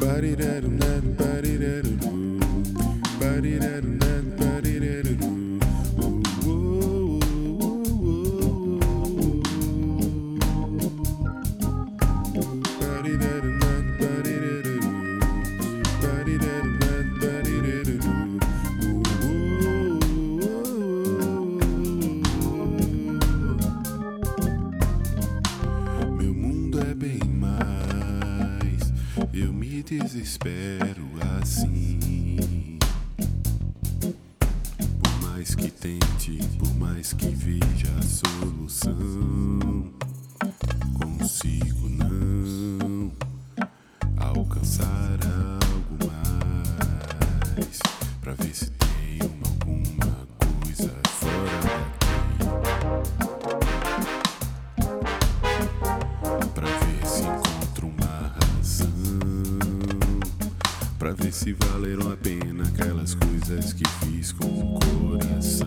Body that I'm not, body that I'm, body that I'm not. Desespero assim. Por mais que tente, por mais que veja a solução, consigo não alcançar algo mais. Pra ver se Pra ver se valeram a pena aquelas coisas que fiz com o coração.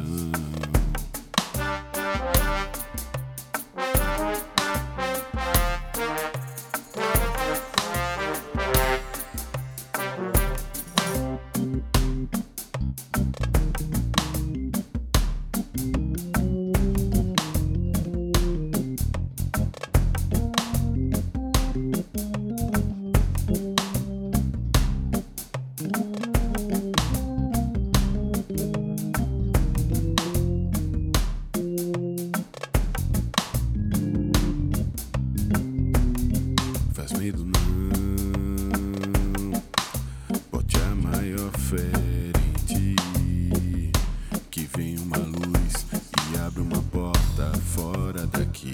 Vem uma luz e abre uma porta fora daqui.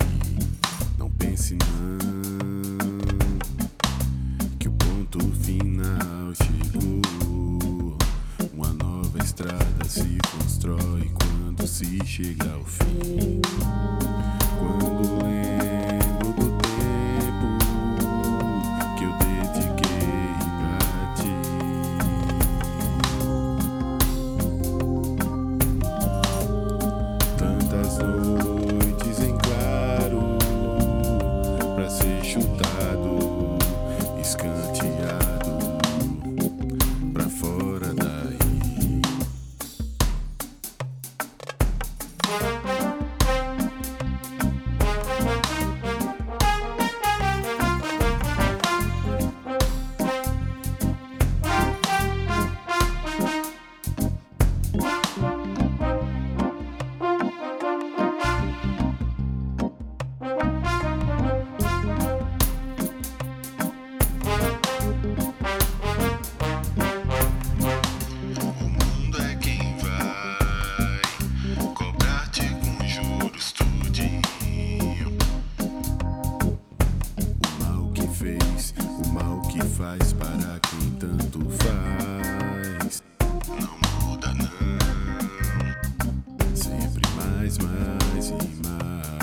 Não pense não. Que o ponto final chegou. Uma nova estrada se constrói quando se chega ao fim. O mal que faz para quem tanto faz. Não muda não. Sempre mais, mais e mais.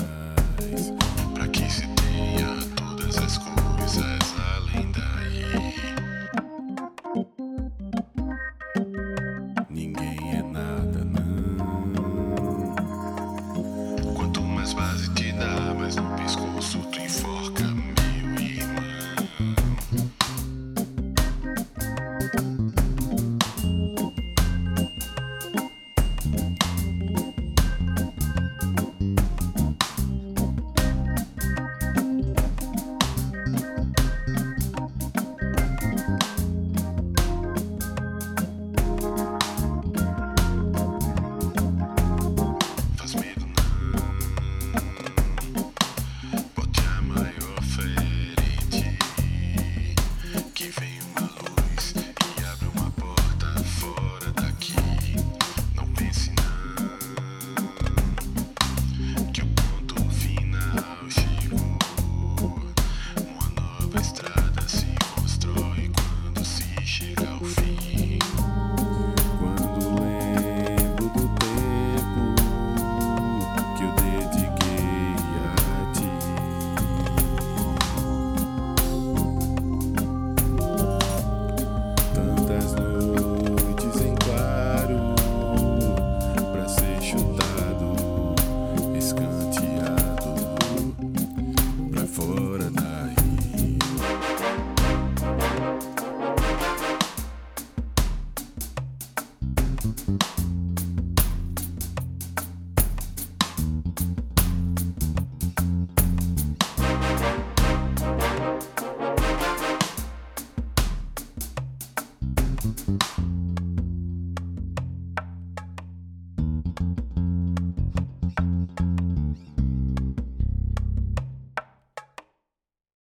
Bye.